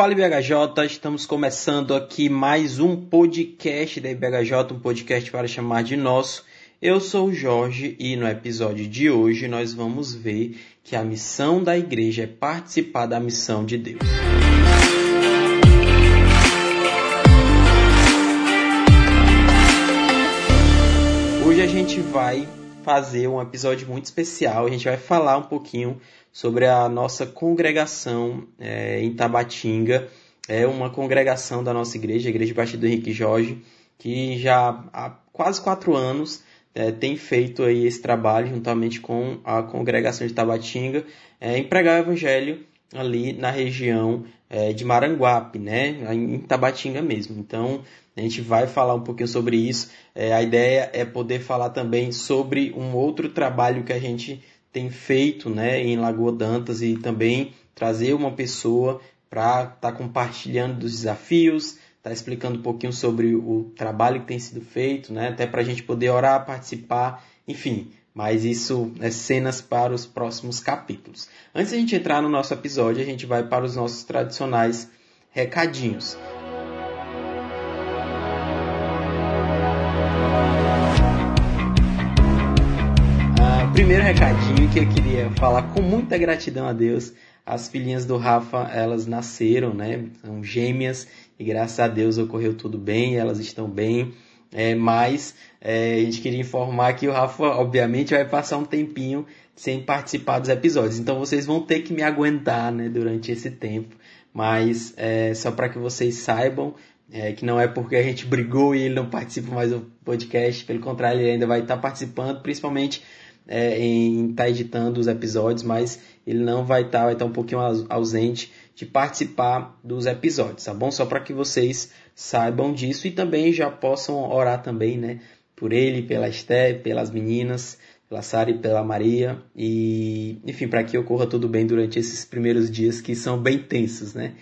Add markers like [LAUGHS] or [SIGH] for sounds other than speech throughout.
Fala IBHJ, estamos começando aqui mais um podcast da IBHJ, um podcast para chamar de nosso. Eu sou o Jorge e no episódio de hoje nós vamos ver que a missão da igreja é participar da missão de Deus. Hoje a gente vai fazer um episódio muito especial, a gente vai falar um pouquinho sobre a nossa congregação é, em Tabatinga. É uma congregação da nossa igreja, a Igreja Batista do Henrique Jorge, que já há quase quatro anos é, tem feito aí esse trabalho juntamente com a congregação de Tabatinga, é, em pregar o evangelho ali na região é, de Maranguape, né, em Tabatinga mesmo. Então, a gente vai falar um pouquinho sobre isso. É, a ideia é poder falar também sobre um outro trabalho que a gente tem feito né, em Lagoa Dantas e também trazer uma pessoa para estar tá compartilhando dos desafios, estar tá explicando um pouquinho sobre o trabalho que tem sido feito, né, até para a gente poder orar, participar, enfim. Mas isso é cenas para os próximos capítulos. Antes de a gente entrar no nosso episódio, a gente vai para os nossos tradicionais recadinhos. Primeiro recadinho que eu queria falar com muita gratidão a Deus. As filhinhas do Rafa, elas nasceram, né? São gêmeas e graças a Deus ocorreu tudo bem, elas estão bem. É, mas é, a gente queria informar que o Rafa, obviamente, vai passar um tempinho sem participar dos episódios. Então vocês vão ter que me aguentar né, durante esse tempo. Mas é, só para que vocês saibam é, que não é porque a gente [LAUGHS] brigou e ele não participa mais do podcast, pelo contrário, ele ainda vai estar participando, principalmente é, em estar tá editando os episódios, mas ele não vai estar, tá, vai estar tá um pouquinho ausente de participar dos episódios, tá bom? Só para que vocês saibam disso e também já possam orar também, né? Por ele, pela Esté, pelas meninas, pela Sara e pela Maria e, enfim, para que ocorra tudo bem durante esses primeiros dias que são bem tensos, né?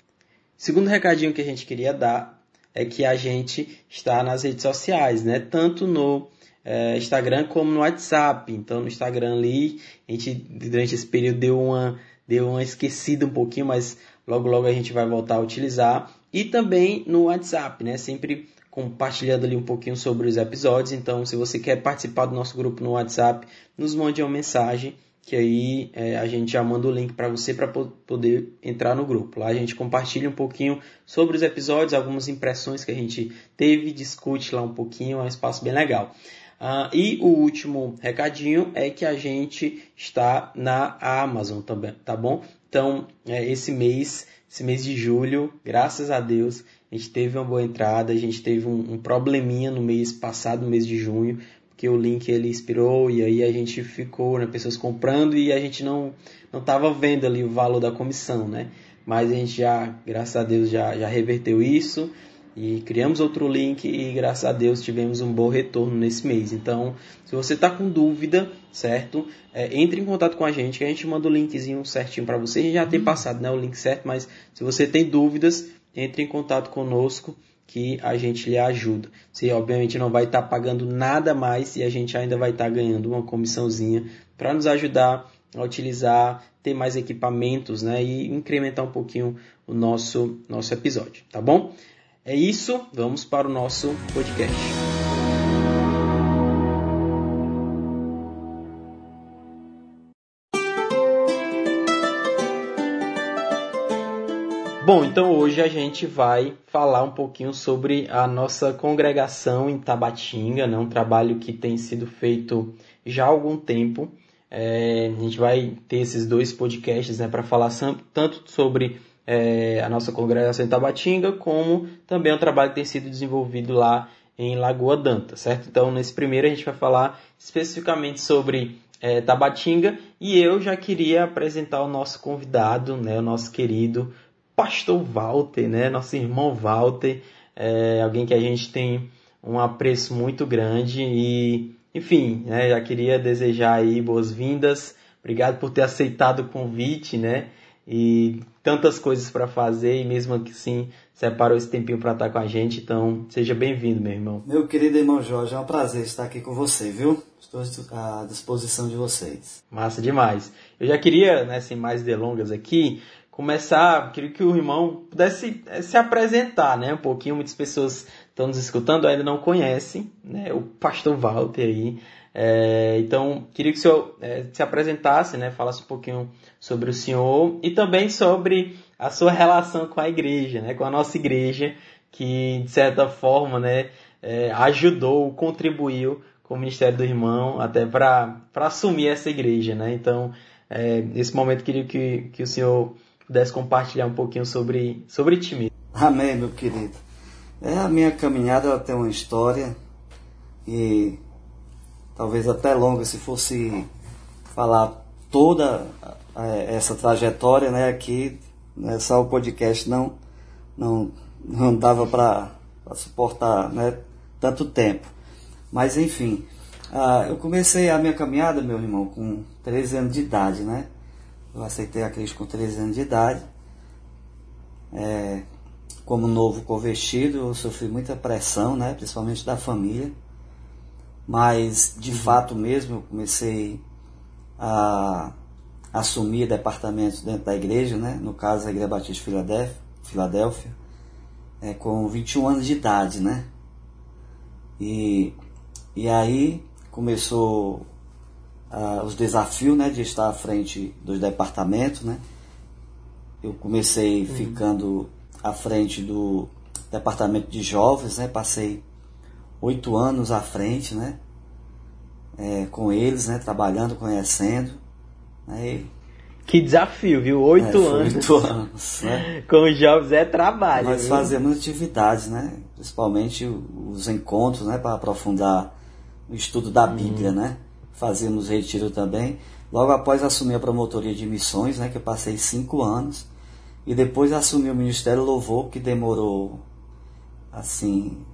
Segundo recadinho que a gente queria dar é que a gente está nas redes sociais, né? Tanto no é, Instagram como no WhatsApp. Então no Instagram ali, a gente durante esse período deu uma, deu uma esquecida um pouquinho, mas logo logo a gente vai voltar a utilizar. E também no WhatsApp, né? Sempre compartilhando ali um pouquinho sobre os episódios. Então, se você quer participar do nosso grupo no WhatsApp, nos mande uma mensagem que aí é, a gente já manda o link para você para poder entrar no grupo. Lá a gente compartilha um pouquinho sobre os episódios, algumas impressões que a gente teve, discute lá um pouquinho, é um espaço bem legal. Uh, e o último recadinho é que a gente está na Amazon também, tá bom? Então, é, esse mês, esse mês de julho, graças a Deus, a gente teve uma boa entrada, a gente teve um, um probleminha no mês passado, no mês de junho, porque o link ele expirou e aí a gente ficou, né, pessoas comprando e a gente não não estava vendo ali o valor da comissão, né? Mas a gente já, graças a Deus, já, já reverteu isso e criamos outro link e graças a Deus tivemos um bom retorno nesse mês. Então, se você está com dúvida, certo? É, entre em contato com a gente que a gente manda o linkzinho certinho para você. A gente já tem passado né, o link certo, mas se você tem dúvidas, entre em contato conosco que a gente lhe ajuda. Você obviamente não vai estar tá pagando nada mais e a gente ainda vai estar tá ganhando uma comissãozinha para nos ajudar a utilizar, ter mais equipamentos, né, e incrementar um pouquinho o nosso nosso episódio, tá bom? É isso, vamos para o nosso podcast. Bom, então hoje a gente vai falar um pouquinho sobre a nossa congregação em Tabatinga, né? um trabalho que tem sido feito já há algum tempo. É, a gente vai ter esses dois podcasts né, para falar tanto sobre é, a nossa congregação em Tabatinga, como também o é trabalho que tem sido desenvolvido lá em Lagoa Danta, certo? Então, nesse primeiro a gente vai falar especificamente sobre é, Tabatinga e eu já queria apresentar o nosso convidado, né, o nosso querido Pastor Walter, né, nosso irmão Walter, é, alguém que a gente tem um apreço muito grande e, enfim, né, já queria desejar aí boas-vindas. Obrigado por ter aceitado o convite, né? E tantas coisas para fazer e mesmo assim separou esse tempinho para estar com a gente. Então, seja bem-vindo, meu irmão. Meu querido irmão Jorge, é um prazer estar aqui com você, viu? Estou à disposição de vocês. Massa demais. Eu já queria, né, sem mais delongas aqui, começar, queria que o irmão pudesse eh, se apresentar, né? Um pouquinho, muitas pessoas estão nos escutando, ainda não conhecem, né? O pastor Walter aí. É, então, queria que o senhor é, se apresentasse, né? Falasse um pouquinho sobre o senhor e também sobre a sua relação com a igreja, né? Com a nossa igreja, que de certa forma, né? É, ajudou, contribuiu com o ministério do irmão até para assumir essa igreja, né? Então, é, nesse momento queria que, que o senhor pudesse compartilhar um pouquinho sobre, sobre ti mesmo. Amém, meu querido. É, a minha caminhada ela tem uma história e talvez até longa se fosse falar toda é, essa trajetória, né, aqui, né, só o podcast não não não dava para suportar, né, tanto tempo. Mas enfim, ah, eu comecei a minha caminhada, meu irmão, com 13 anos de idade, né? Eu aceitei a Cristo com 13 anos de idade. É, como novo convertido, eu sofri muita pressão, né? Principalmente da família. Mas, de uhum. fato mesmo, eu comecei a assumir departamentos dentro da igreja, né? No caso, a Igreja Batista de Filadélfia, Filadélfia é, com 21 anos de idade, né? E, e aí começou uh, os desafios né, de estar à frente dos departamentos. Né? Eu comecei uhum. ficando à frente do departamento de jovens, né? passei oito anos à frente né? É, com eles, né? trabalhando, conhecendo. Né? Que desafio, viu? Oito é, anos. Oito anos, né? [LAUGHS] Com os jovens é trabalho. Nós viu? fazemos atividades, né? Principalmente os encontros, né? Para aprofundar o estudo da Bíblia, uhum. né? Fazíamos retiro também. Logo após assumir a promotoria de missões, né? Que eu passei cinco anos. E depois assumi o Ministério Louvor, que demorou, assim,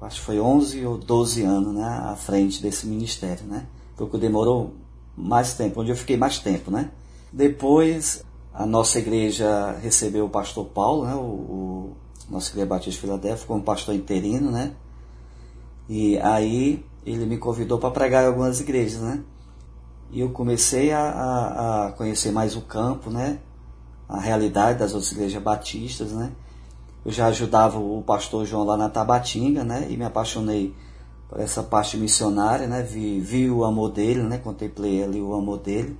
acho que foi 11 ou 12 anos, né? À frente desse ministério, né? Foi o que demorou mais tempo, onde eu fiquei mais tempo, né? Depois, a nossa igreja recebeu o pastor Paulo, né, o, o nosso igreja Batista de Filadélfia, como pastor interino, né? E aí ele me convidou para pregar em algumas igrejas, né? E eu comecei a, a, a, conhecer mais o campo, né? A realidade das outras igrejas batistas, né? Eu já ajudava o pastor João lá na Tabatinga, né? E me apaixonei por essa parte missionária, né? Vi, vi o amor dele, né? Contemplei ali o amor dele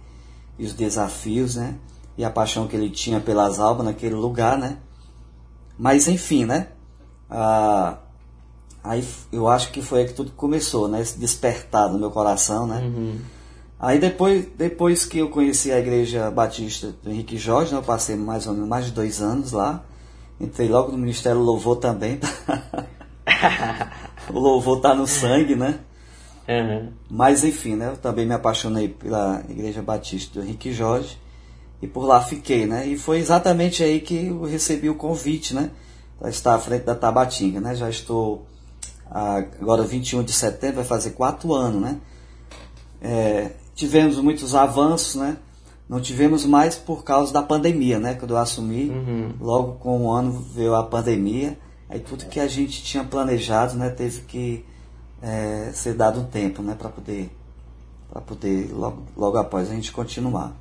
e os desafios, né? E a paixão que ele tinha pelas almas naquele lugar, né? Mas enfim, né? Ah, aí eu acho que foi aí que tudo começou, né? Esse despertar no meu coração, né? Uhum. Aí depois, depois que eu conheci a igreja batista do Henrique Jorge, né? eu passei mais ou menos mais de dois anos lá. Entrei logo no Ministério Louvor também. [LAUGHS] o louvor tá no sangue, né? Uhum. Mas enfim, né? Eu também me apaixonei pela Igreja Batista do Henrique Jorge e por lá fiquei, né? E foi exatamente aí que eu recebi o convite, né? Para estar à frente da Tabatinga, né? Já estou agora 21 de setembro, vai fazer quatro anos, né? É, tivemos muitos avanços, né? Não tivemos mais por causa da pandemia, né? Quando eu assumi, uhum. logo com um ano veio a pandemia, aí tudo que a gente tinha planejado, né? Teve que é, ser dado um tempo, né, para poder, para poder logo, logo após a gente continuar.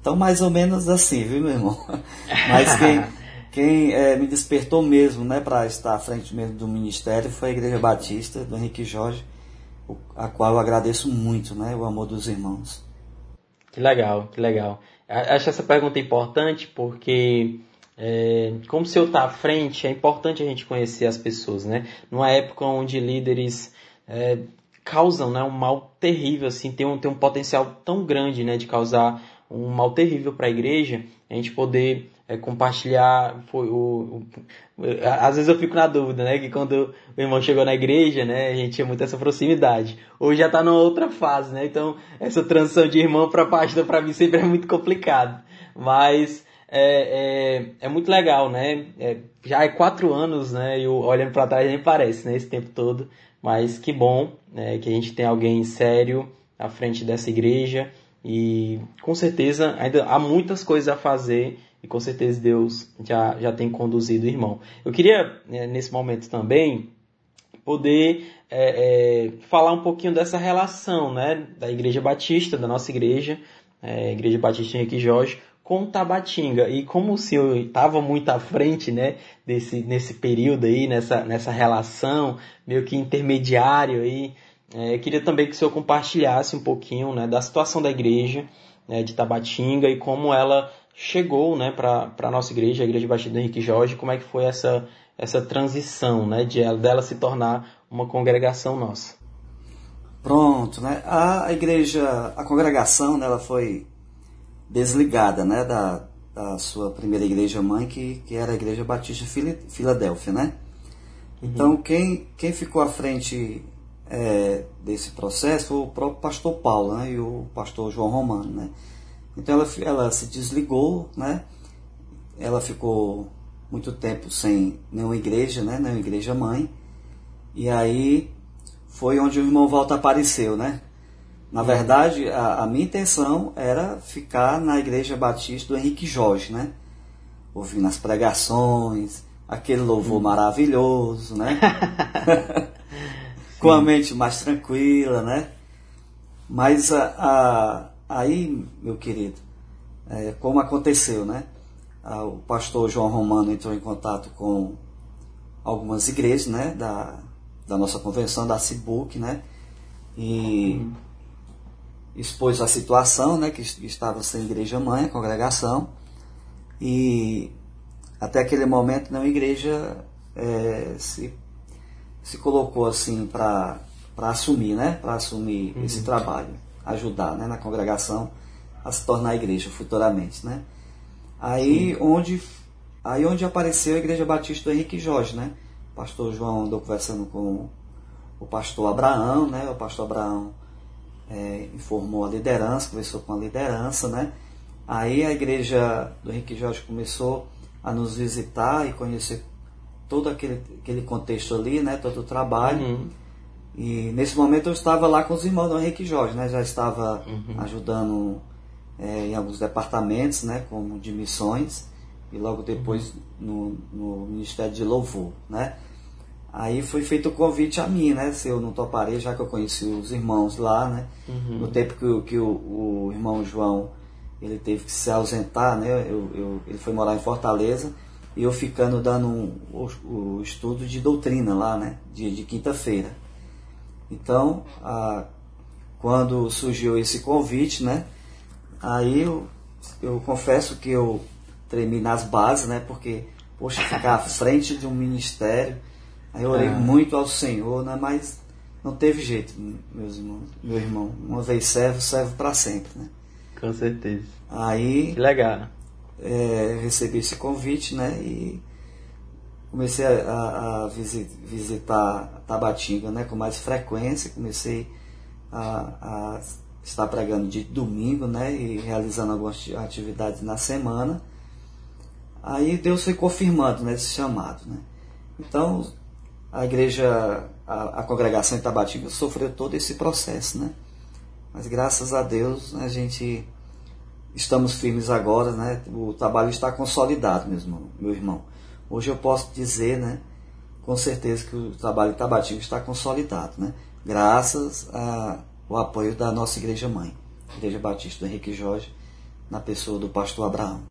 Então, mais ou menos assim, viu, meu irmão? [LAUGHS] Mas quem, quem é, me despertou mesmo, né, para estar à frente mesmo do ministério foi a Igreja Batista do Henrique Jorge, a qual eu agradeço muito, né, o amor dos irmãos. Que legal, que legal. Acho essa pergunta importante porque é, como se eu estar à frente, é importante a gente conhecer as pessoas, né? Numa época onde líderes é, causam né, um mal terrível, assim, tem um, tem um potencial tão grande né, de causar um mal terrível para a igreja, a gente poder é, compartilhar. O, o, às vezes eu fico na dúvida, né? Que quando o irmão chegou na igreja, né? A gente tinha muito essa proximidade. Hoje já está numa outra fase, né? Então, essa transição de irmão para pastor para mim sempre é muito complicado. Mas é, é, é muito legal, né? É, já é quatro anos, né? E olhando para trás nem parece, né? Esse tempo todo. Mas que bom né, que a gente tem alguém sério à frente dessa igreja e com certeza ainda há muitas coisas a fazer e com certeza Deus já, já tem conduzido o irmão. Eu queria, né, nesse momento também, poder é, é, falar um pouquinho dessa relação né, da Igreja Batista, da nossa igreja, é, Igreja Batista Henrique Jorge, com Tabatinga. E como o senhor estava muito à frente, né, desse, nesse período aí, nessa, nessa relação, meio que intermediário aí, é, eu queria também que o senhor compartilhasse um pouquinho, né, da situação da igreja, né, de Tabatinga e como ela chegou, né, para a nossa igreja, a Igreja Batista do Henrique Jorge, como é que foi essa, essa transição, né, de dela se tornar uma congregação nossa. Pronto, né? A igreja, a congregação, né, ela foi desligada, né, da, da sua primeira igreja mãe, que, que era a Igreja Batista de Filadélfia, né? Uhum. Então, quem, quem ficou à frente é, desse processo foi o próprio pastor Paulo né, e o pastor João Romano, né? Então, ela, ela se desligou, né? Ela ficou muito tempo sem nenhuma igreja, né? Nenhuma igreja mãe. E aí foi onde o irmão Volta apareceu, né? Na verdade, a, a, minha intenção era ficar na Igreja Batista do Henrique Jorge, né? Ouvindo as pregações, aquele louvor maravilhoso, né? [LAUGHS] Com a mente mais tranquila, né? Mas a, aí, meu querido, é, como aconteceu, né? o pastor João Romano entrou em contato com algumas igrejas, né? Da, da nossa convenção, da CIBUC, né? E expôs a situação, né? Que estava sem igreja mãe, a congregação. E até aquele momento não a igreja é, se, se colocou assim para assumir, né? Para assumir uhum. esse trabalho, ajudar né? na congregação a se tornar igreja futuramente, né? Aí onde, aí onde apareceu a Igreja Batista do Henrique Jorge, né? pastor João andou conversando com o pastor Abraão, né? O pastor Abraão é, informou a liderança, conversou com a liderança, né? Aí a igreja do Henrique Jorge começou a nos visitar e conhecer todo aquele, aquele contexto ali, né? Todo o trabalho. Uhum. E nesse momento eu estava lá com os irmãos do Henrique Jorge, né? Já estava uhum. ajudando é, em alguns departamentos, né? Como de missões e logo depois no, no Ministério de Louvor, né? Aí foi feito o convite a mim, né? Se eu não toparei, já que eu conheci os irmãos lá, né? Uhum. No tempo que, que o, o, irmão João ele teve que se ausentar, né? Eu, eu, ele foi morar em Fortaleza e eu ficando dando um, o, o estudo de doutrina lá, né? De, de quinta-feira. Então, a, quando surgiu esse convite, né? Aí eu, eu confesso que eu tremi nas bases, né? Porque, poxa, ficar à frente de um ministério Aí eu orei ah. muito ao Senhor, né? mas não teve jeito, meus irmãos, meu irmão. Uma vez servo, serve para sempre, né? Com certeza. Aí. Que legal. É, recebi esse convite, né? E comecei a, a, visitar Tabatinga, né? Com mais frequência. Comecei a, a estar pregando de domingo, né? E realizando algumas atividades na semana. Aí Deus foi confirmando né, esse chamado, né? Então, a igreja, a, a congregação em Tabatinga sofreu todo esse processo, né? Mas graças a Deus a gente estamos firmes agora, né? O trabalho está consolidado, mesmo, meu irmão. Hoje eu posso dizer, né? Com certeza que o trabalho em Tabatinga está consolidado, né? Graças ao apoio da nossa igreja mãe, Igreja Batista do Henrique Jorge, na pessoa do pastor Abraão.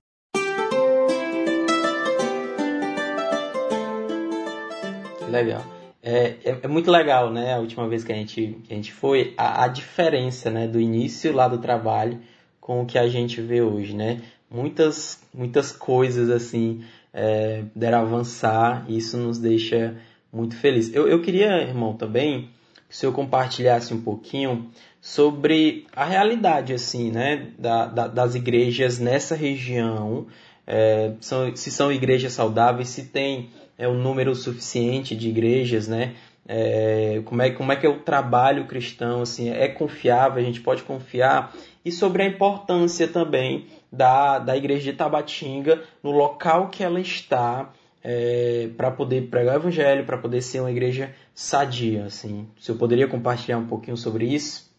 legal. É, é, é, muito legal, né? A última vez que a gente, que a gente foi, a, a, diferença né, do início lá do trabalho com o que a gente vê hoje, né? Muitas, muitas coisas assim é, puderam avançar e isso nos deixa muito feliz. Eu, eu queria, irmão, também que o senhor compartilhasse um pouquinho sobre a realidade assim, né, da, da, das igrejas nessa região, é, são, se são igrejas saudáveis, se tem é, um número suficiente de igrejas, né? É, como, é, como é que é o trabalho cristão, assim, é confiável, a gente pode confiar, e sobre a importância também da, da igreja de Tabatinga no local que ela está, é, para poder pregar o evangelho, para poder ser uma igreja sadia, assim. Se eu poderia compartilhar um pouquinho sobre isso?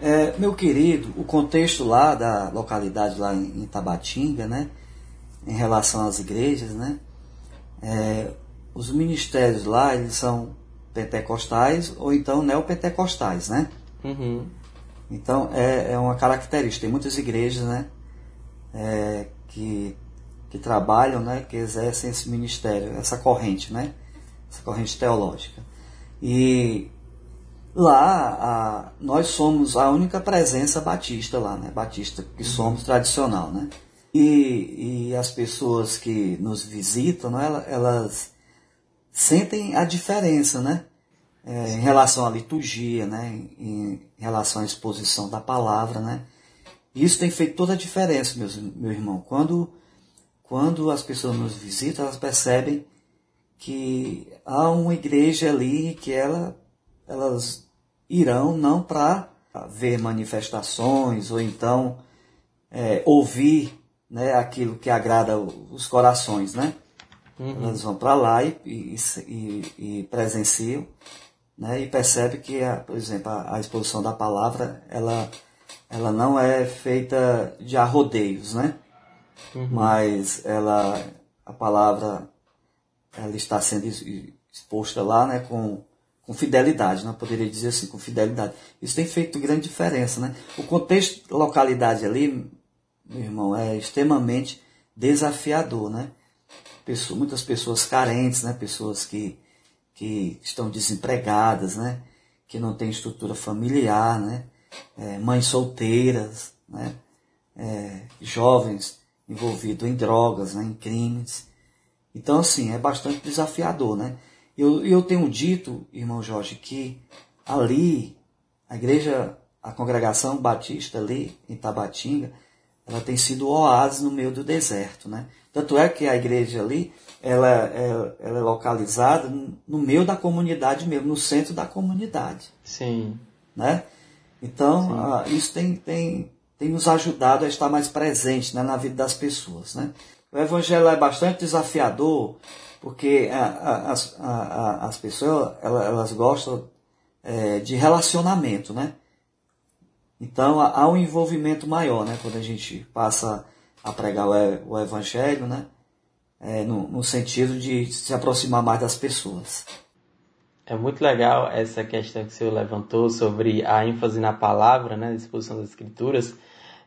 É, meu querido, o contexto lá da localidade lá em Tabatinga, né, em relação às igrejas, né, é, os ministérios lá, eles são pentecostais ou então neopentecostais, né? Uhum. Então é, é uma característica. Tem muitas igrejas, né? é, que, que trabalham, né, que exercem esse ministério, essa corrente, né, essa corrente teológica. E lá a, nós somos a única presença batista lá, né, batista que uhum. somos tradicional, né. E, e as pessoas que nos visitam, né, elas, elas sentem a diferença, né? É, em relação à liturgia, né? Em, relação à exposição da palavra, né? Isso tem feito toda a diferença, meus, meu irmão. Quando, quando as pessoas nos visitam, elas percebem que há uma igreja ali que ela, elas irão não para ver manifestações ou então é, ouvir né, aquilo que agrada os corações, né? Uhum. Elas vão para lá e, e, e, e, presenciam né, e percebe que, a, por exemplo, a, a, exposição da palavra ela, ela não é feita de arrodeios, né? Uhum. Mas ela, a palavra ela está sendo exposta lá né, com, com fidelidade, não né? poderia dizer assim, com fidelidade. Isso tem feito grande diferença. Né? O contexto localidade ali, meu irmão, é extremamente desafiador. Né? pessoas, muitas pessoas carentes, né? pessoas que, que estão desempregadas, né? que não têm estrutura familiar, né? É, mães solteiras, né? É, jovens envolvidos em drogas, né? em crimes. Então, assim, é bastante desafiador. Né? Eu, eu tenho dito, irmão Jorge, que ali, a igreja, a congregação batista ali em Tabatinga, ela tem sido oásis no meio do deserto, né? Tanto é que a igreja ali, ela, é, ela é localizada no meio da comunidade mesmo, no centro da comunidade. Sim. Né? Então, Sim. isso tem, tem, tem nos ajudado a estar mais presente né, na vida das pessoas. Né? O evangelho é bastante desafiador, porque a, a, a, as pessoas elas, elas gostam é, de relacionamento, né? Então há um envolvimento maior, né? Quando a gente passa a pregar o Evangelho, né? É, no, no sentido de se aproximar mais das pessoas. É muito legal essa questão que o senhor levantou sobre a ênfase na palavra, né, a exposição das escrituras,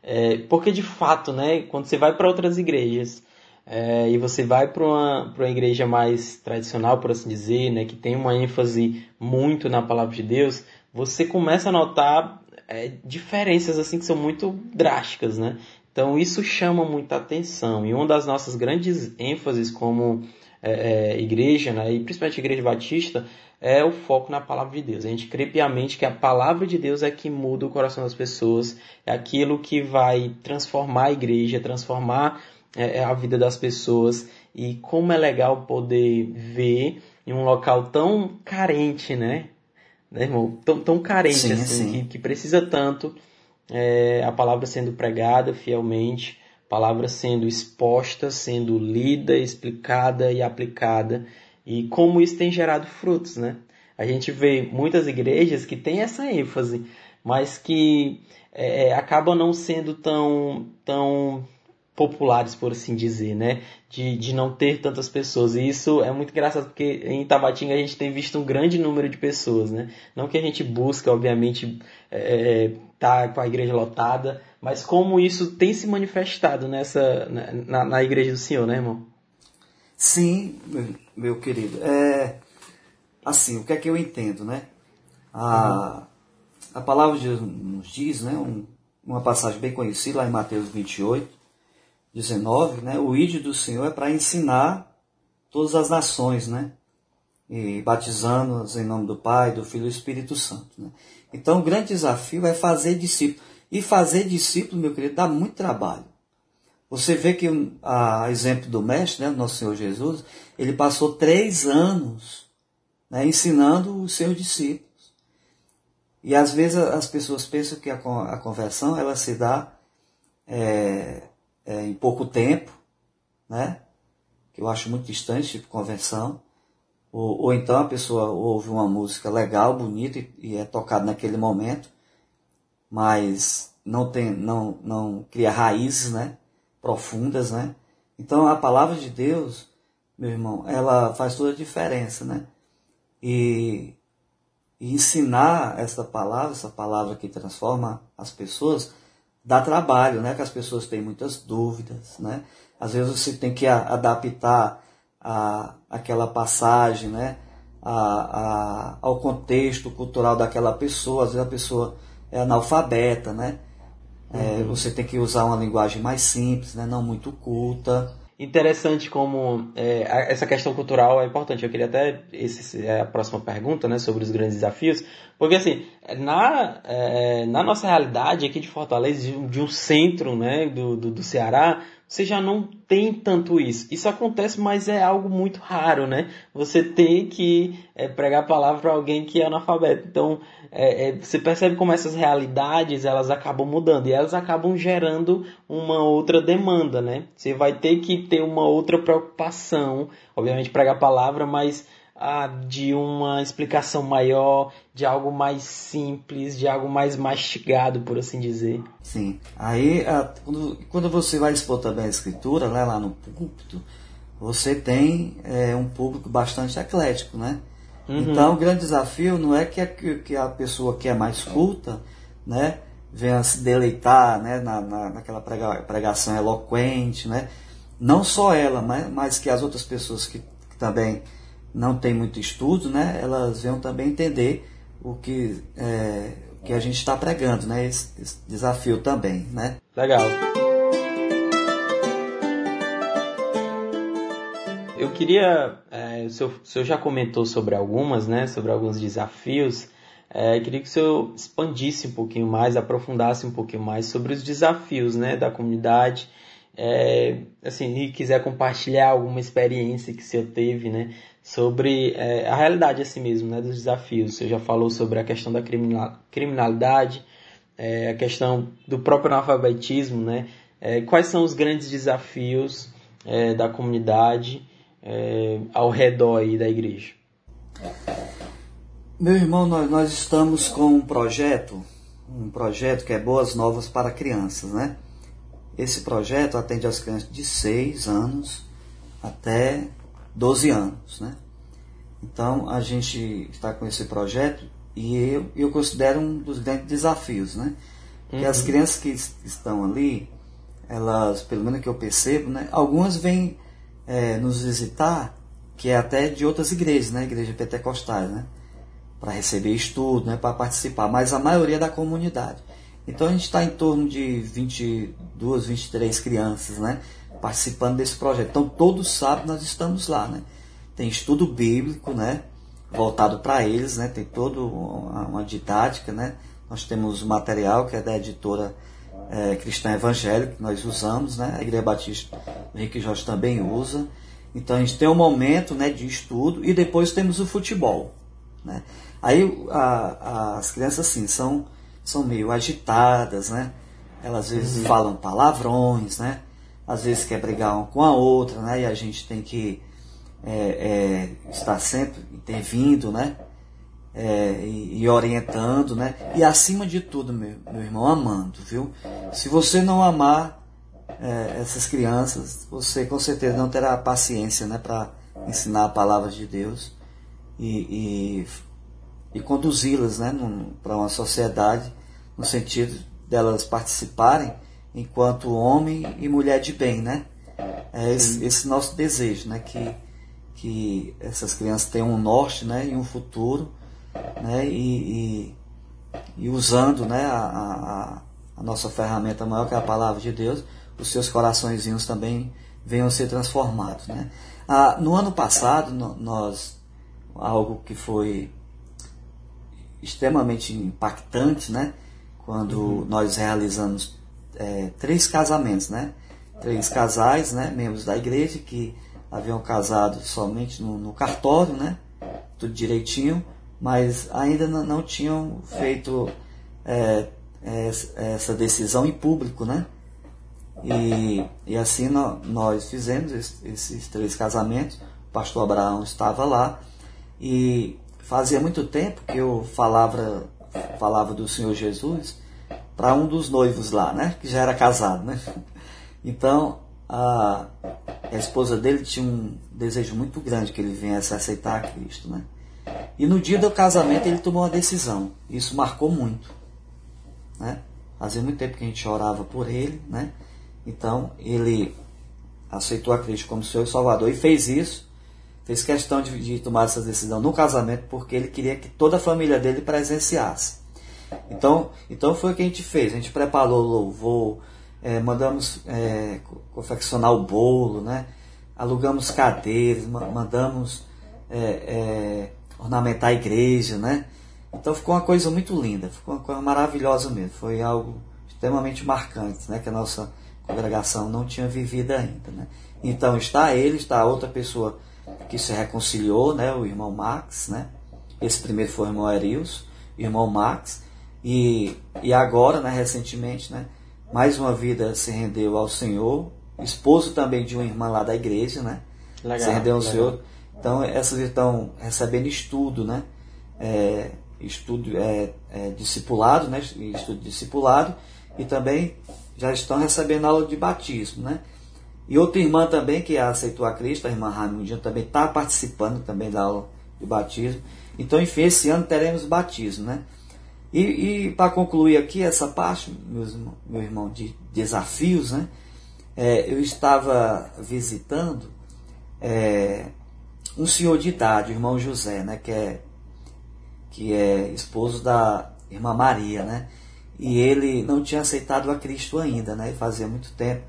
é, porque de fato, né, quando você vai para outras igrejas é, e você vai para uma, uma igreja mais tradicional, por assim dizer, né, que tem uma ênfase muito na palavra de Deus, você começa a notar é, diferenças assim que são muito drásticas, né? Então isso chama muita atenção e uma das nossas grandes ênfases como é, é, igreja, né, e principalmente igreja batista, é o foco na palavra de Deus. A gente crê piamente que a palavra de Deus é que muda o coração das pessoas, é aquilo que vai transformar a igreja, transformar é, é a vida das pessoas. E como é legal poder ver em um local tão carente, né? Né irmão? Tão, tão carente sim, assim, sim. Que, que precisa tanto é, a palavra sendo pregada fielmente, a palavra sendo exposta, sendo lida, explicada e aplicada, e como isso tem gerado frutos, né? A gente vê muitas igrejas que têm essa ênfase, mas que é, é acabam não sendo tão, tão populares, por assim dizer, né? De, de não ter tantas pessoas. E isso é muito engraçado porque em Tabatinga a gente tem visto um grande número de pessoas, né? Não que a gente busca, obviamente, é, é tá com a igreja lotada, mas como isso tem se manifestado nessa na, na igreja do Senhor, né, irmão? Sim, meu querido. É, assim, o que é que eu entendo, né? A, a palavra de Deus nos diz, né? Um, uma passagem bem conhecida lá em Mateus 28, 19, né? O ídolo do Senhor é para ensinar todas as nações, né? E batizando-as em nome do Pai, do Filho e do Espírito Santo. Né? Então, o grande desafio é fazer discípulo. E fazer discípulo, meu querido, dá muito trabalho. Você vê que, a exemplo do Mestre, né, nosso Senhor Jesus, ele passou três anos né, ensinando os seus discípulos. E às vezes as pessoas pensam que a, conversão ela se dá é, é, em pouco tempo, né? Que eu acho muito distante, tipo conversão. Ou, ou então a pessoa ouve uma música legal, bonita e, e é tocada naquele momento, mas não tem, não, não cria raízes, né? Profundas, né? Então a palavra de Deus, meu irmão, ela faz toda a diferença, né? E, e ensinar essa palavra, essa palavra que transforma as pessoas, dá trabalho, né? Que as pessoas têm muitas dúvidas, né? Às vezes você tem que adaptar a, aquela passagem, né? A, a, ao contexto cultural daquela pessoa. Às vezes a pessoa é analfabeta, né? É, uhum. Você tem que usar uma linguagem mais simples, né? Não muito culta interessante como é, essa questão cultural é importante. Eu queria até esse é a próxima pergunta, né, sobre os grandes desafios, porque assim na é, na nossa realidade aqui de Fortaleza, de, um centro, né, do, do, do Ceará, você já não tem tanto isso. Isso acontece, mas é algo muito raro, né? Você tem que é, pregar a palavra para alguém que é analfabeto. Então, é, é, você percebe como essas realidades elas acabam mudando e elas acabam gerando uma outra demanda, né? Você vai ter que ter uma outra preocupação, obviamente pregar a palavra, mas ah, de uma explicação maior, de algo mais simples, de algo mais mastigado, por assim dizer. Sim. Aí, quando, quando você vai expor também a escritura, né, lá no púlpito, você tem é, um público bastante eclético, né? Uhum. Então, o grande desafio não é que a, que a pessoa que é mais culta, né, venha se deleitar, né, na, na, naquela prega, pregação eloquente, né? Não só ela, mas, mas que as outras pessoas que, que também não têm muito estudo, né, elas venham também entender o que, é, que a gente está pregando, né? Esse, esse desafio também, né? Legal. Eu queria, é, o, senhor, o, senhor, já comentou sobre algumas, né, sobre alguns desafios. É, queria que o senhor expandisse um pouquinho mais, aprofundasse um pouquinho mais sobre os desafios, né, da comunidade. É, assim, e quiser compartilhar alguma experiência que o senhor teve, né, sobre é, a realidade assim mesmo, né, dos desafios. Senhor já falou sobre a questão da criminalidade, é, a questão do próprio analfabetismo, né, é, quais são os grandes desafios é, da comunidade é, ao redor da igreja? Meu irmão, nós, nós estamos com um projeto, um projeto que é Boas Novas para Crianças, né? Esse projeto atende as crianças de 6 anos até 12 anos, né? Então a gente está com esse projeto e eu, eu considero um dos grandes desafios, né? Porque uhum. as crianças que estão ali, elas, pelo menos que eu percebo, né? Algumas vêm é, nos visitar, que é até de outras igrejas, né? Igreja pentecostais, né? Para receber estudo, né? Para participar, mas a maioria é da comunidade. Então a gente está em torno de 22, 23 crianças, né? Participando desse projeto. Então todo sábado nós estamos lá, né? Tem estudo bíblico, né? Voltado para eles, né? Tem toda uma, uma didática, né? Nós temos o material que é da editora é, cristã evangélica que nós usamos, né? A Igreja Batista Henrique Jorge também usa. Então a gente tem um momento né, de estudo e depois temos o futebol. Né? Aí a, a, as crianças assim são, são meio agitadas, né? Elas às vezes uhum. falam palavrões, né? Às vezes quer brigar uma com a outra, né? E a gente tem que é, é, estar sempre intervindo, né? é, e, e, orientando, né? E acima de tudo, meu, meu irmão, amando, viu? Se você não amar é, essas crianças, você com certeza não terá paciência, né? Para ensinar a palavra de Deus e, e, e conduzi-las, né? Para uma sociedade no sentido delas participarem enquanto homem e mulher de bem, né? É esse, esse nosso desejo, né? Que, que essas crianças tenham um norte, né? E um futuro né, e, e, e usando né, a, a, a, nossa ferramenta maior, que é a palavra de Deus, os seus coraçõezinhos também venham a ser transformados. Né? Ah, no ano passado, no, nós, algo que foi extremamente impactante, né? quando uhum. nós realizamos é, três casamentos, né? três casais, né? membros da igreja que haviam casado somente no, no cartório, né? tudo direitinho, mas ainda não, tinham feito é, é, essa decisão em público, né? E, e assim nós fizemos esses três casamentos. O pastor Abraão estava lá e fazia muito tempo que eu falava, falava do Senhor Jesus para um dos noivos lá, né? Que já era casado, né? Então a, a esposa dele tinha um desejo muito grande que ele viesse a aceitar Cristo, né? E no dia do casamento ele tomou uma decisão. Isso marcou muito. Né? Fazia muito tempo que a gente orava por ele, né? Então, ele aceitou a Cristo como seu Salvador e fez isso, fez questão de, de tomar essa decisão no casamento, porque ele queria que toda a família dele presenciasse. Então, então foi o que a gente fez. A gente preparou o louvor, é, mandamos é, confeccionar o bolo, né? alugamos cadeiras, mandamos é, ornamentar a igreja, né? Então ficou uma coisa muito linda, ficou uma coisa maravilhosa mesmo. Foi algo extremamente marcante, né? Que a nossa congregação não tinha vivido ainda, né? Então está ele, está outra pessoa que se reconciliou, né? O irmão Max, né? Esse primeiro foi o irmão Arius, o irmão Max, e, e agora, né? Recentemente, né? Mais uma vida se rendeu ao Senhor, esposo também de uma irmã lá da igreja, né? Legal, se rendeu ao legal. Senhor. Então essas estão recebendo estudo, né? É, estudo é, é, discipulado, né? Estudo discipulado e também já estão recebendo aula de batismo, né? E outra irmã também que aceitou a Cristo, a irmã Raimundinha, também está participando também da aula de batismo. Então, enfim, esse ano teremos batismo, né? E, e para concluir aqui essa parte, meus, meu irmão, de desafios, né? É, eu estava visitando é, um senhor de idade, o irmão José, né? Que é, que é esposo da irmã Maria, né? E ele não tinha aceitado a Cristo ainda, né? E fazia muito tempo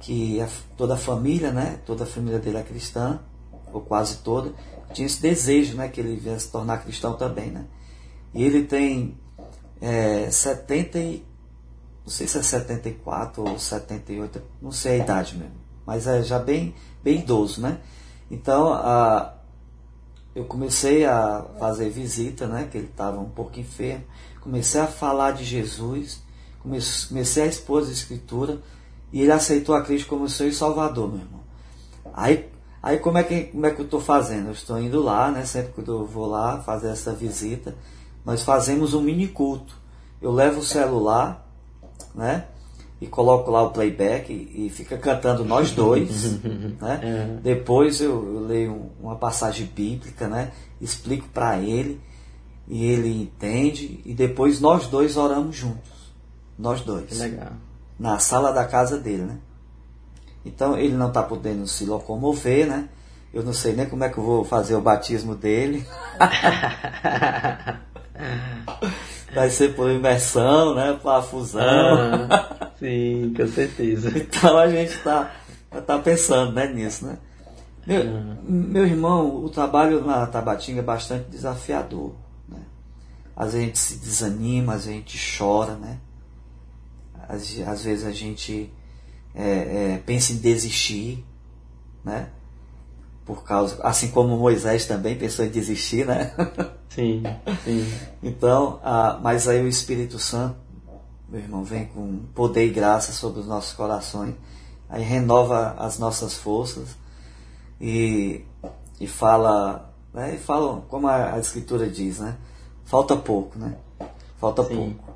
que a, toda a família, né? Toda a família dele é cristã, ou quase toda, tinha esse desejo, né? Que ele viesse se tornar cristão também, né? E ele tem é, 70 e, não sei se é 74 ou 78, não sei a idade mesmo, mas é já bem, bem idoso, né? Então, a, eu comecei a fazer visita, né? Que ele estava um pouco enfermo. Comecei a falar de Jesus, comecei a expor a Escritura e ele aceitou a Cristo como seu Salvador, meu irmão. Aí, aí como, é que, como é que eu estou fazendo? Eu estou indo lá, né? Sempre que eu vou lá fazer essa visita, nós fazemos um mini culto. Eu levo o celular, né? E coloco lá o playback e, e fica cantando nós dois, [LAUGHS] né? É. Depois eu, eu, leio uma passagem bíblica, né? Explico para ele e ele entende e depois nós dois oramos juntos, nós dois. Que legal. Na sala da casa dele, né? Então ele não está podendo se locomover, né? Eu não sei nem como é que eu vou fazer o batismo dele. [LAUGHS] Vai ser por imersão, né? Por fusão. Ah, sim, com certeza. [LAUGHS] então a gente está tá pensando né, nisso, né? Meu, ah. meu irmão, o trabalho na Tabatinga é bastante desafiador. Né? Às vezes a gente se desanima, às vezes a gente chora, né? Às, às vezes a gente é, é, pensa em desistir, né? Por causa, assim como Moisés também pensou em desistir, né? Sim, sim. então, ah, mas aí o Espírito Santo, meu irmão, vem com poder e graça sobre os nossos corações, aí renova as nossas forças e, e fala, né? E fala como a, a Escritura diz, né? Falta pouco, né? Falta sim. pouco.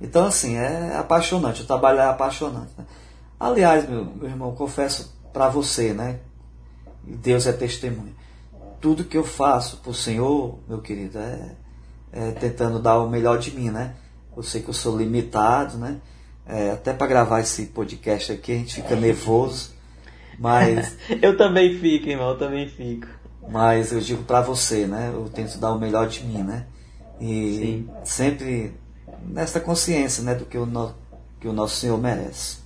Então, assim, é apaixonante, o trabalho é apaixonante. Né? Aliás, meu, meu irmão, confesso para você, né? Deus é testemunha. Tudo que eu faço para o Senhor, meu querido, é, é, tentando dar o melhor de mim, né? Eu sei que eu sou limitado, né? É, até para gravar esse podcast aqui a gente fica nervoso, mas... [LAUGHS] eu também fico, irmão, eu também fico. Mas eu digo para você, né? Eu tento dar o melhor de mim, né? E Sim. sempre nessa consciência, né? Do que o, no, que o nosso Senhor merece.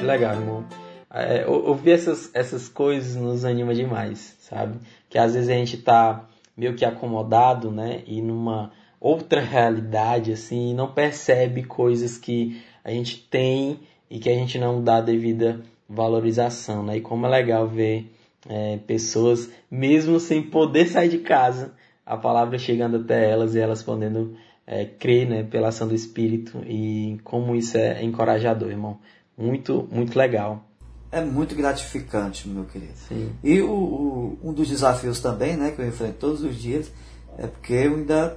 Que legal, irmão. É, ouvir essas, essas coisas nos anima demais, sabe? Que às vezes a gente tá meio que acomodado, né? E numa outra realidade, assim, e não percebe coisas que a gente tem e que a gente não dá devida valorização, né? E como é legal ver é, pessoas, mesmo sem poder sair de casa, a palavra chegando até elas e elas podendo é, crer, né? Pela ação do Espírito e como isso é encorajador, irmão muito, muito legal. É muito gratificante, meu querido. Sim. E o, o, um dos desafios também, né, que eu enfrento todos os dias, é porque eu ainda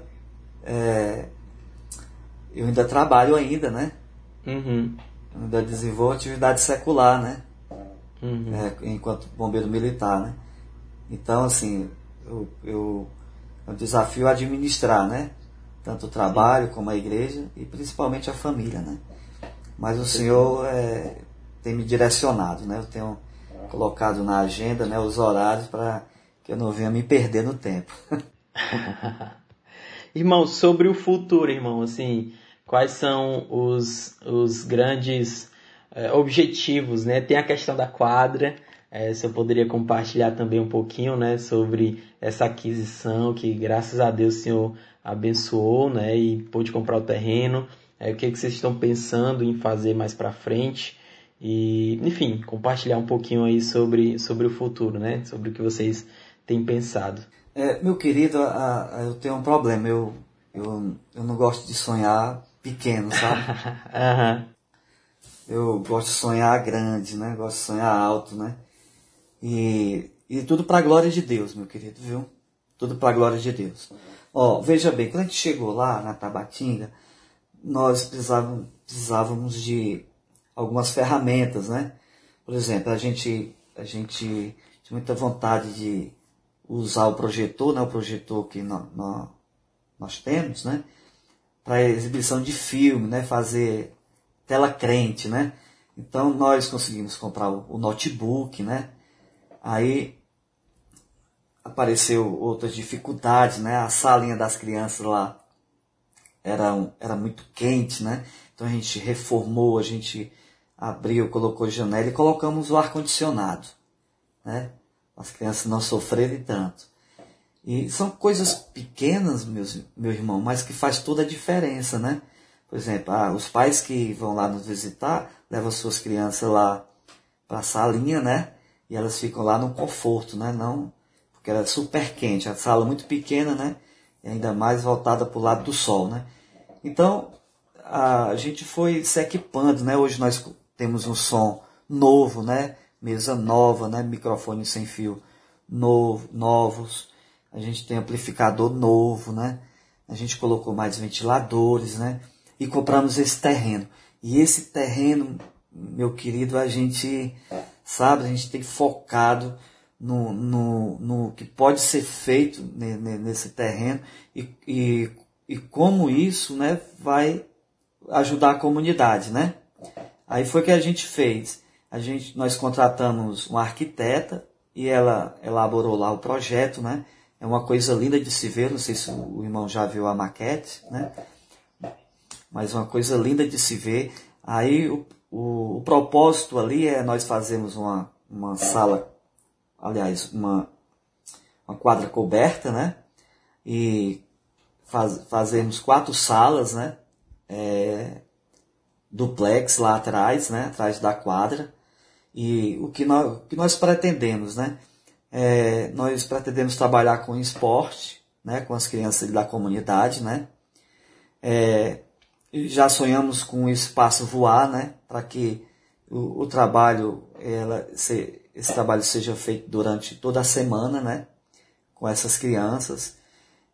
é, eu ainda trabalho ainda, né? Uhum. Eu ainda desenvolvo atividade secular, né? Uhum. É, enquanto bombeiro militar, né? Então, assim, eu, eu é um desafio administrar, né? Tanto o trabalho como a igreja e principalmente a família, né? Mas o Senhor é, tem me direcionado, né? Eu tenho colocado na agenda né, os horários para que eu não venha me perder no tempo. [LAUGHS] irmão, sobre o futuro, irmão, assim, quais são os, os grandes é, objetivos, né? Tem a questão da quadra, é, se eu poderia compartilhar também um pouquinho, né, sobre essa aquisição que, graças a Deus, o Senhor abençoou, né, e pôde comprar o terreno. É, o que, que vocês estão pensando em fazer mais para frente? E, enfim, compartilhar um pouquinho aí sobre, sobre o futuro, né, sobre o que vocês têm pensado. É, meu querido, a, a, eu tenho um problema. Eu, eu, eu não gosto de sonhar pequeno, sabe? [LAUGHS] uhum. Eu gosto de sonhar grande, né? Gosto de sonhar alto, né? E, e tudo para a glória de Deus, meu querido, viu? Tudo para a glória de Deus. Ó, veja bem, quando a gente chegou lá na Tabatinga, nós precisávamos, de algumas ferramentas, né? Por exemplo, a gente, a gente tinha muita vontade de usar o projetor, né? O projetor que nós, nós temos, né? Para exibição de filme, né? Fazer tela crente, né? Então nós conseguimos comprar o notebook, né? Aí apareceu outras dificuldades, né? A salinha das crianças lá era, era muito quente, né? Então a gente reformou, a gente abriu, colocou janela e colocamos o ar-condicionado, né? As crianças não sofrerem tanto. E são coisas pequenas, meus, meu irmão, mas que faz toda a diferença, né? Por exemplo, ah, os pais que vão lá nos visitar, levam suas crianças lá para a salinha, né? e elas ficam lá no conforto, né? Não, porque era super quente, a sala muito pequena, né? Ainda mais voltada para o lado do sol, né? Então a gente foi se equipando, né? Hoje nós temos um som novo, né? Mesa nova, né? Microfone sem fio novo, novos. A gente tem amplificador novo, né? A gente colocou mais ventiladores, né? E compramos esse terreno. E esse terreno, meu querido, a gente sabe? A gente tem focado no, no, no que pode ser feito nesse terreno e, e, e como isso né, vai ajudar a comunidade, né? Aí foi que a gente fez. A gente, nós contratamos uma arquiteta e ela elaborou lá o projeto, né? É uma coisa linda de se ver, não sei se o irmão já viu a maquete, né? Mas uma coisa linda de se ver. Aí o, o, o, propósito ali é nós fazermos uma, uma sala, aliás, uma, uma quadra coberta, né? E faz, fazermos quatro salas, né? É, duplex lá atrás, né? Atrás da quadra. E o que nós, o que nós pretendemos, né? É, nós pretendemos trabalhar com esporte, né? Com as crianças da comunidade, né? É, já sonhamos com o espaço voar, né? Para que o, o trabalho, ela, se, esse trabalho seja feito durante toda a semana, né? Com essas crianças.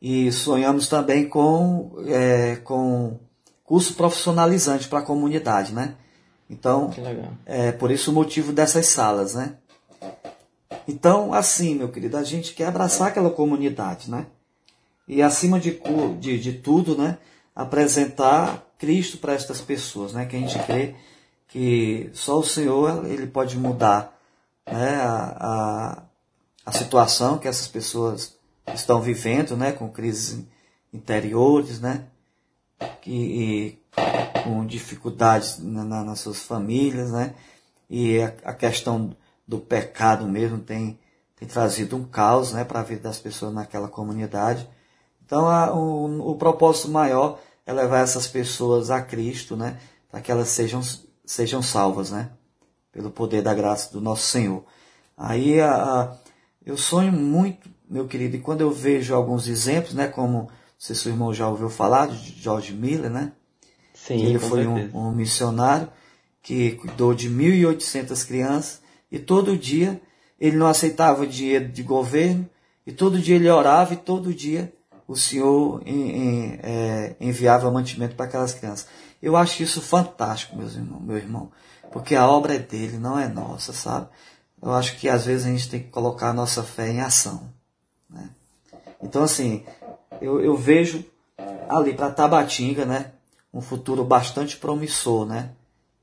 E sonhamos também com, é, com curso profissionalizante para a comunidade, né? Então, é por isso o motivo dessas salas, né? Então, assim, meu querido, a gente quer abraçar aquela comunidade, né? E acima de, de, de tudo, né? Apresentar Cristo para estas pessoas, né? Que a gente crê que só o Senhor ele pode mudar né, a, a, a situação que essas pessoas estão vivendo, né? Com crises interiores, né? Que, e, com dificuldades na, na, nas suas famílias, né? E a, a, questão do pecado mesmo tem, tem trazido um caos, né? Para a vida das pessoas naquela comunidade. Então, a, o, o propósito maior é levar essas pessoas a Cristo, né? Para que elas sejam, sejam salvas, né? Pelo poder da graça do nosso Senhor. Aí a, a, eu sonho muito, meu querido, e quando eu vejo alguns exemplos, né? Como se o irmão já ouviu falar de George Miller, né? Sim, ele foi um, um, missionário que cuidou de 1.800 crianças e todo dia ele não aceitava dinheiro de governo e todo dia ele orava e todo dia o Senhor em, em, é, enviava mantimento para aquelas crianças. Eu acho isso fantástico, meus irmãos, meu irmão, porque a obra é dele, não é nossa, sabe? Eu acho que às vezes a gente tem que colocar a nossa fé em ação. Né? Então, assim, eu, eu vejo ali para Tabatinga, né? Um futuro bastante promissor, né?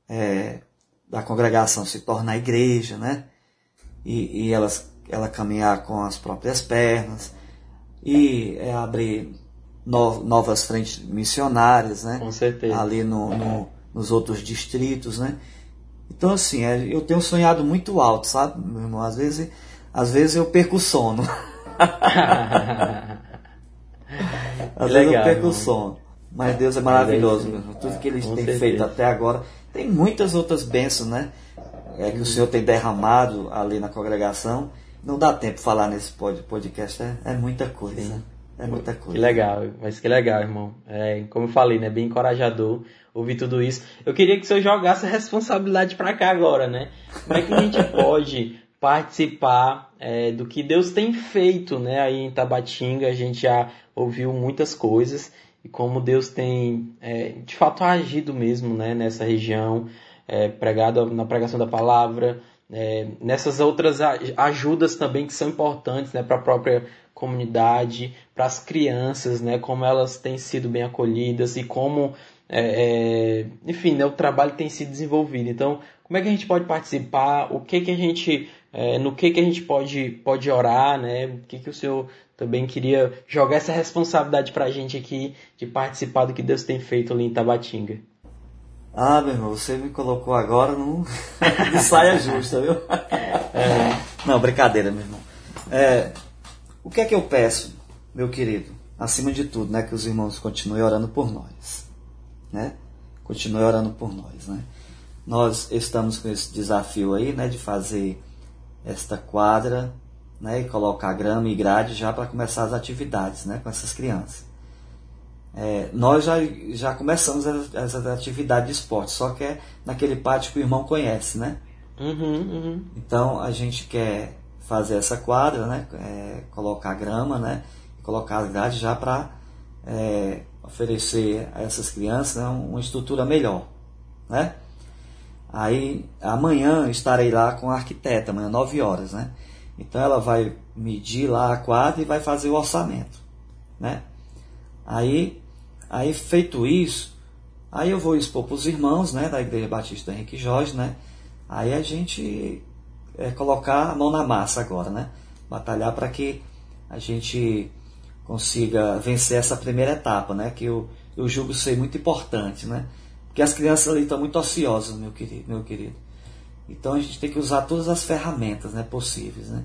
É, da congregação se tornar igreja, né? E, e elas, ela caminhar com as próprias pernas e é, abrir no, novas frentes missionárias, né? Com certeza. Ali no, no, nos outros distritos, né? Então, assim, é, eu tenho sonhado muito alto, sabe, meu irmão? Às vezes, às vezes eu perco o sono. [LAUGHS] às vezes eu perco o sono. Mas Deus é maravilhoso, meu irmão. Tudo que Ele tem certeza. feito até agora. Tem muitas outras bênçãos, né? É que o Senhor tem derramado ali na congregação. Não dá tempo de falar nesse podcast, é, é muita coisa. Sim. É muita coisa. Que legal, mas que legal, irmão. É, como eu falei, né? Bem encorajador ouvir tudo isso. Eu queria que o senhor jogasse a responsabilidade para cá agora, né? Como é que a gente [LAUGHS] pode participar é, do que Deus tem feito, né? Aí em Tabatinga a gente já ouviu muitas coisas e como Deus tem é, de fato agido mesmo, né? Nessa região, é, pregado na pregação da palavra, é, nessas outras ajudas também que são importantes né, para a própria comunidade, para as crianças, né, como elas têm sido bem acolhidas e como, é, é, enfim, né, o trabalho tem sido desenvolvido. Então, como é que a gente pode participar? O que que a gente, é, no que que a gente pode, pode orar, né? O que que o senhor também queria jogar essa responsabilidade para a gente aqui de participar do que Deus tem feito ali em Tabatinga? Ah, meu irmão, você me colocou agora num... [LAUGHS] de saia justa, viu? É. Não, brincadeira, meu irmão. É, o que é que eu peço, meu querido? Acima de tudo, né, que os irmãos continuem orando por nós, né? Continuem orando por nós, né? Nós estamos com esse desafio aí, né, de fazer esta quadra, né, e colocar grama e grade já para começar as atividades, né, com essas crianças. É, nós já, já começamos essa atividade de esporte, só que é naquele pátio que o irmão conhece, né? Uhum, uhum. Então a gente quer fazer essa quadra, né? É, colocar grama, né? Colocar as grades já para é, oferecer a essas crianças né, uma estrutura melhor, né? Aí amanhã estarei lá com a arquiteta, amanhã 9 horas, né? Então ela vai medir lá a quadra e vai fazer o orçamento, né? Aí Aí, feito isso, aí eu vou expor para os irmãos né, da Igreja Batista Henrique Jorge, né? Aí a gente é, colocar a mão na massa agora, né? Batalhar para que a gente consiga vencer essa primeira etapa, né? Que eu, eu julgo ser muito importante, né? Porque as crianças ali estão muito ociosas, meu querido, meu querido. Então a gente tem que usar todas as ferramentas né, possíveis, né?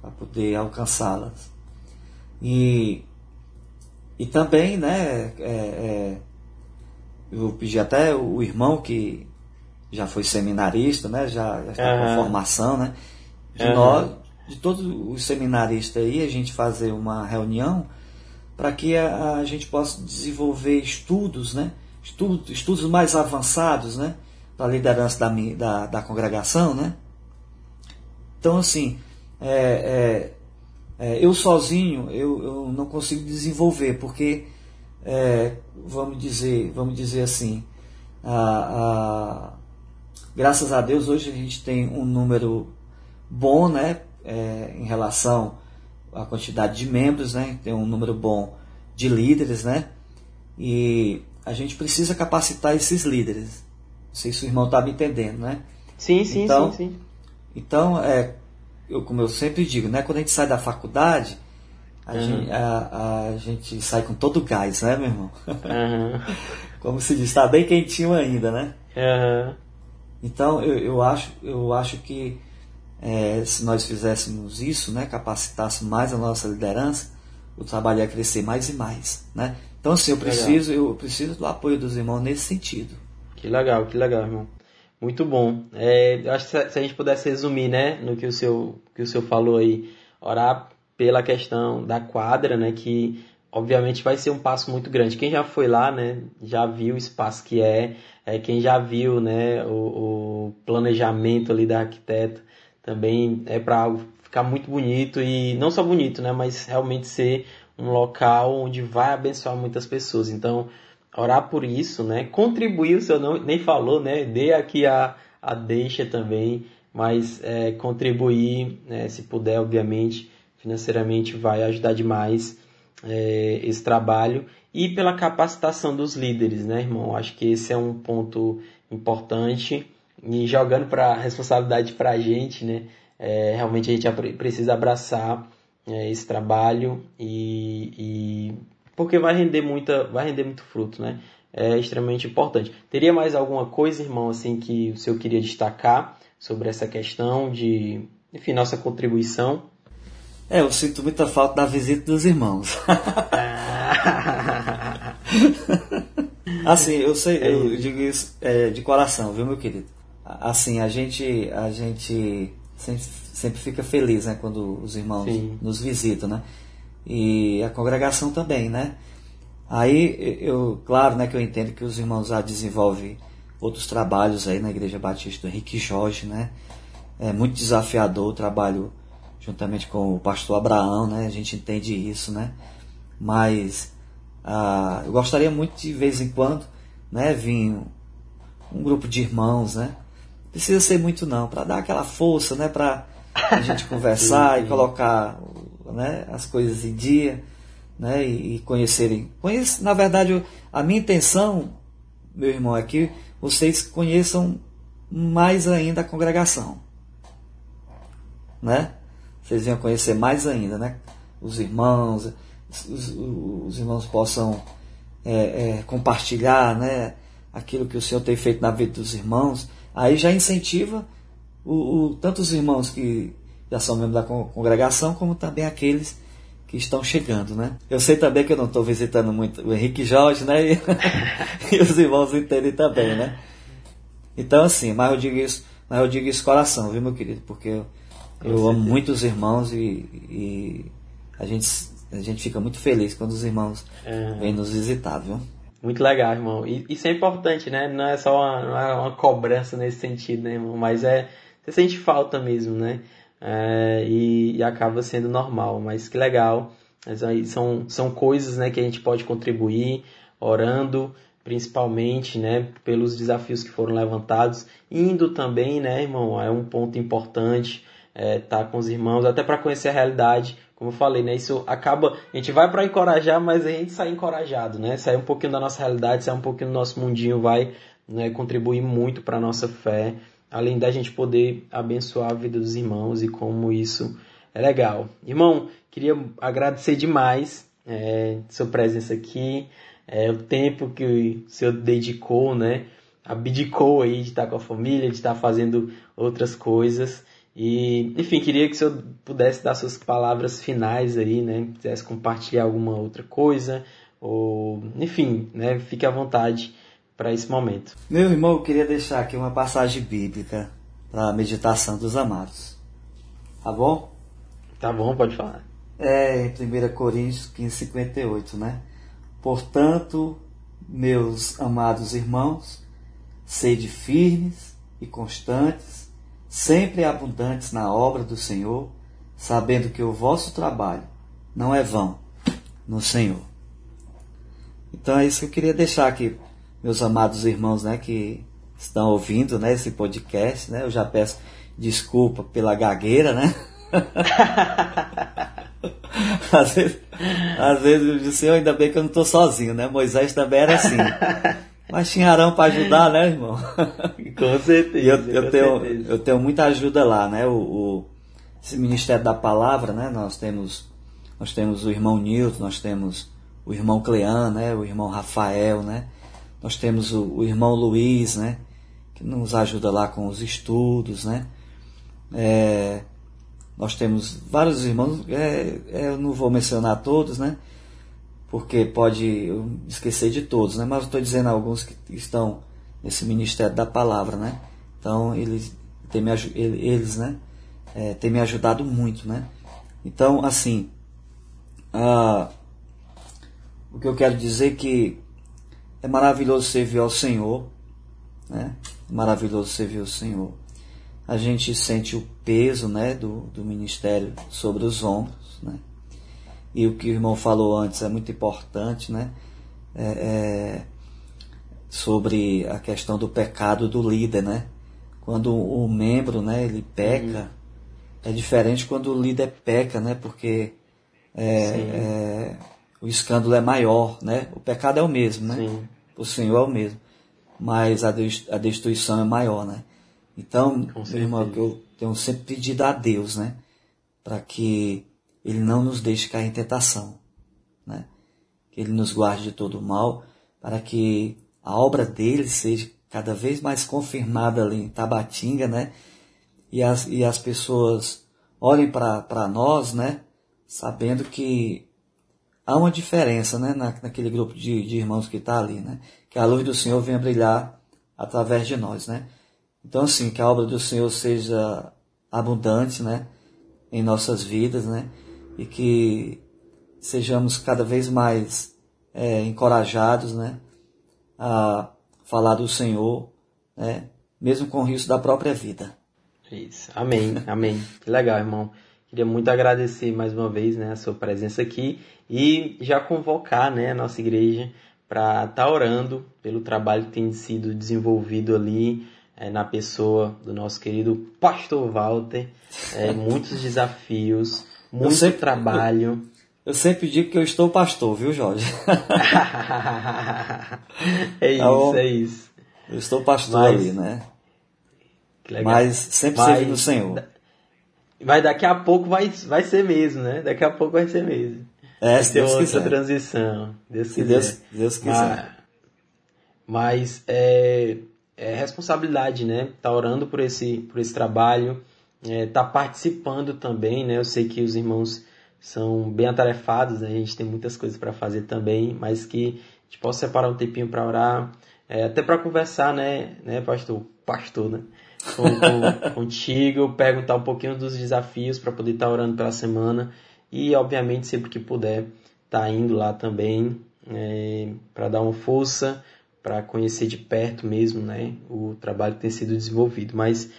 Para poder alcançá-las. E e também, né, é, é, eu pedi até o irmão que já foi seminarista, né, já, já está uhum. com formação, né, de uhum. nós, de todos os seminaristas aí, a gente fazer uma reunião para que a, a, gente possa desenvolver estudos, né, estudos, estudos mais avançados, né, para a liderança da, da, da congregação, né. Então, assim, é, é é, eu sozinho eu, eu, não consigo desenvolver, porque é, vamos dizer, vamos dizer assim, a, a, graças a Deus hoje a gente tem um número bom, né, é, em relação à quantidade de membros, né, tem um número bom de líderes, né, e a gente precisa capacitar esses líderes. Não sei se o irmão está me entendendo, né? Sim, sim, então, sim, sim. Então, é, eu, como eu sempre digo, né, quando a gente sai da faculdade, a, uhum. gente, a, a, gente sai com todo o gás, né, meu irmão? Uhum. [LAUGHS] como se diz, está bem quentinho ainda, né? Uhum. Então, eu, eu, acho, eu acho que é, se nós fizéssemos isso, né, capacitássemos mais a nossa liderança, o trabalho ia crescer mais e mais, né? Então, assim, eu preciso, eu preciso do apoio dos irmãos nesse sentido. Que legal, que legal, irmão. Muito bom. É, acho que se a gente pudesse resumir, né, no que o seu que o senhor falou aí, orar pela questão da quadra, né, que obviamente vai ser um passo muito grande. Quem já foi lá, né, já viu o espaço que é, é quem já viu, né, o, o planejamento ali da arquiteta, também é para ficar muito bonito e não só bonito, né, mas realmente ser um local onde vai abençoar muitas pessoas. Então, orar por isso, né? Contribuir, o senhor não, nem falou, né? Dê aqui a, a deixa também, mas é, contribuir, né, se puder, obviamente, financeiramente vai ajudar demais. É, esse trabalho e pela capacitação dos líderes, né, irmão? Acho que esse é um ponto importante e jogando para responsabilidade para a gente, né? É, realmente a gente precisa abraçar é, esse trabalho e, e, porque vai render muita, vai render muito fruto, né? É extremamente importante. Teria mais alguma coisa, irmão, assim que o senhor queria destacar sobre essa questão de, enfim, nossa contribuição? É, eu sinto muita falta da visita dos irmãos. [LAUGHS] assim, eu sei, eu digo isso é, de coração, viu, meu querido? Assim, a gente, a gente sempre, sempre fica feliz, né, quando os irmãos Sim. nos visitam, né? E a congregação também, né? Aí, eu, claro, né, que eu entendo que os irmãos já desenvolvem outros trabalhos aí na Igreja Batista do Henrique Jorge, né? É muito desafiador o trabalho juntamente com o pastor Abraão, né? A gente entende isso, né? Mas ah, eu gostaria muito de, de vez em quando, né, vir um, um grupo de irmãos, né? Não precisa ser muito não, para dar aquela força, né, para a gente [LAUGHS] conversar sim, sim. e colocar, né, as coisas em dia, né, e, e conhecerem. Conhece, na verdade, a minha intenção, meu irmão, é que vocês conheçam mais ainda a congregação, né? Vocês venham conhecer mais ainda, né? Os irmãos, os, os irmãos possam é, é, compartilhar, né? Aquilo que o Senhor tem feito na vida dos irmãos, aí já incentiva o, o, tanto os irmãos que já são membros da congregação, como também aqueles que estão chegando, né? Eu sei também que eu não estou visitando muito o Henrique Jorge, né? E, [LAUGHS] e, os irmãos entendem também, né? Então, assim, mas eu digo isso, mas eu digo isso coração, viu, meu querido? Porque eu, eu amo muito os irmãos e, e, a, gente, a gente fica muito feliz quando os irmãos é. vêm nos visitar, viu? Muito legal, irmão. E isso é importante, né? Não é só uma, é uma cobrança nesse sentido, né, irmão? Mas é. Você sente falta mesmo, né? É, e, e, acaba sendo normal. Mas que legal. Mas aí são, são coisas né, que a gente pode contribuir orando, principalmente né, pelos desafios que foram levantados. Indo também, né, irmão? É um ponto importante é, tá com os irmãos, até para conhecer a realidade. Como eu falei, né? Isso acaba. A gente vai para encorajar, mas a gente sai encorajado, né? Sair um pouquinho da nossa realidade, sair um pouquinho do nosso mundinho, vai né, contribuir muito para a nossa fé além da gente poder abençoar a vida dos irmãos e como isso é legal. Irmão, queria agradecer demais é, sua presença aqui, é, o tempo que o senhor dedicou, né? Abdicou aí de estar com a família, de estar fazendo outras coisas. E, enfim, queria que o senhor pudesse dar suas palavras finais aí, né? Quisesse compartilhar alguma outra coisa, ou, enfim, né? Fique à vontade para esse momento. Meu irmão, eu queria deixar aqui uma passagem bíblica para a meditação dos amados. Tá bom? Tá bom, pode falar. É em 1 Coríntios 15, 58, né? Portanto, meus amados irmãos, sede firmes e constantes, sempre abundantes na obra do Senhor, sabendo que o vosso trabalho não é vão no Senhor. Então é isso que eu queria deixar aqui meus amados irmãos, né, que estão ouvindo, né, esse podcast, né? Eu já peço desculpa pela gagueira, né? [LAUGHS] às vezes, às vezes eu disse, ainda bem que eu não estou sozinho, né? Moisés também era assim. Mas tinha Arão para ajudar, né, irmão? [LAUGHS] Com certeza. Eu, eu com tenho, certeza. eu tenho muita ajuda lá, né? O, o, esse Ministério da Palavra, né? Nós temos, nós temos o irmão Nilton, nós temos o irmão Clean, né? O irmão Rafael, né? Nós temos o, o, irmão Luiz, né? Que nos ajuda lá com os estudos, né? É, nós temos vários irmãos, é, é, eu não vou mencionar todos, né? Porque pode esquecer de todos, né? Mas estou dizendo alguns que estão nesse ministério da palavra, né? Então eles têm me, eles, né? É, têm me ajudado muito, né? Então, assim, o que eu quero dizer é que é maravilhoso servir ao Senhor, né? É maravilhoso servir ao Senhor. A gente sente o peso, né, do, do ministério sobre os ombros, né? E o que o irmão falou antes é muito importante, né? É, é, sobre a questão do pecado do líder, né? Quando o membro, né, ele peca, uhum. é diferente quando o líder peca, né? Porque é, é o escândalo é maior, né? O pecado é o mesmo, né? Sim. O Senhor é o mesmo, mas a destruição é maior, né? Então, meu irmão, que eu tenho sempre pedido a Deus, né? Para que Ele não nos deixe cair em tentação, né? Que Ele nos guarde de todo o mal, para que a obra dele seja cada vez mais confirmada ali em Tabatinga, né? E as, e as pessoas olhem para nós, né? Sabendo que há uma diferença, né? Na, naquele grupo de, de irmãos que está ali, né? Que a luz do Senhor venha brilhar através de nós, né? Então, assim, que a obra do Senhor seja abundante, né? Em nossas vidas, né? E que sejamos cada vez mais é, encorajados, né? A falar do Senhor, né? mesmo com o risco da própria vida. Isso. Amém, amém. Que legal, irmão. Queria muito agradecer mais uma vez né, a sua presença aqui e já convocar né, a nossa igreja para estar tá orando pelo trabalho que tem sido desenvolvido ali é, na pessoa do nosso querido Pastor Walter. É, muitos desafios, muito sempre, trabalho. Eu, eu, sempre digo que eu estou pastor, viu, Jorge? [LAUGHS] é isso, então, é isso. Eu estou pastor Mas, ali, né? Mas sempre Mas, servindo o Senhor. Mas daqui a pouco vai, vai ser mesmo, né? Daqui a pouco vai ser mesmo. É, vai se Deus outra quiser. transição. Deus se Deus, Deus quiser. Mas, mas é, é, responsabilidade, né? Tá orando por esse, por esse trabalho, é, tá participando também, né? Eu sei que os irmãos são bem atarefados, né? A gente tem muitas coisas para fazer também, mas que a gente possa separar um tempinho para orar, é, até para conversar, né, né, pastor? Pastor, né? Com, com, [LAUGHS] contigo, perguntar um pouquinho dos desafios para poder estar tá orando pela semana e, obviamente, sempre que puder, tá indo lá também é, para dar uma força, para conhecer de perto mesmo, né, o trabalho que tem sido desenvolvido. Mas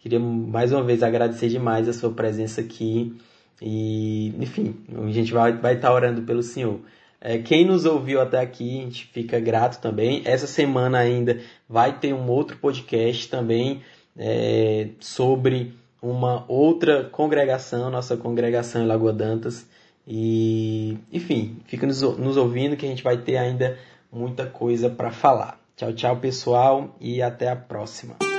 queria mais uma vez agradecer demais a sua presença aqui e, enfim, a gente vai estar tá orando pelo Senhor. É, quem nos ouviu até aqui, a gente fica grato também. Essa semana ainda vai ter um outro podcast também é, sobre uma outra congregação, nossa congregação em Lagoa Dantas. E, enfim, fica nos, nos ouvindo que a gente vai ter ainda muita coisa para falar. Tchau, tchau, pessoal, e até a próxima.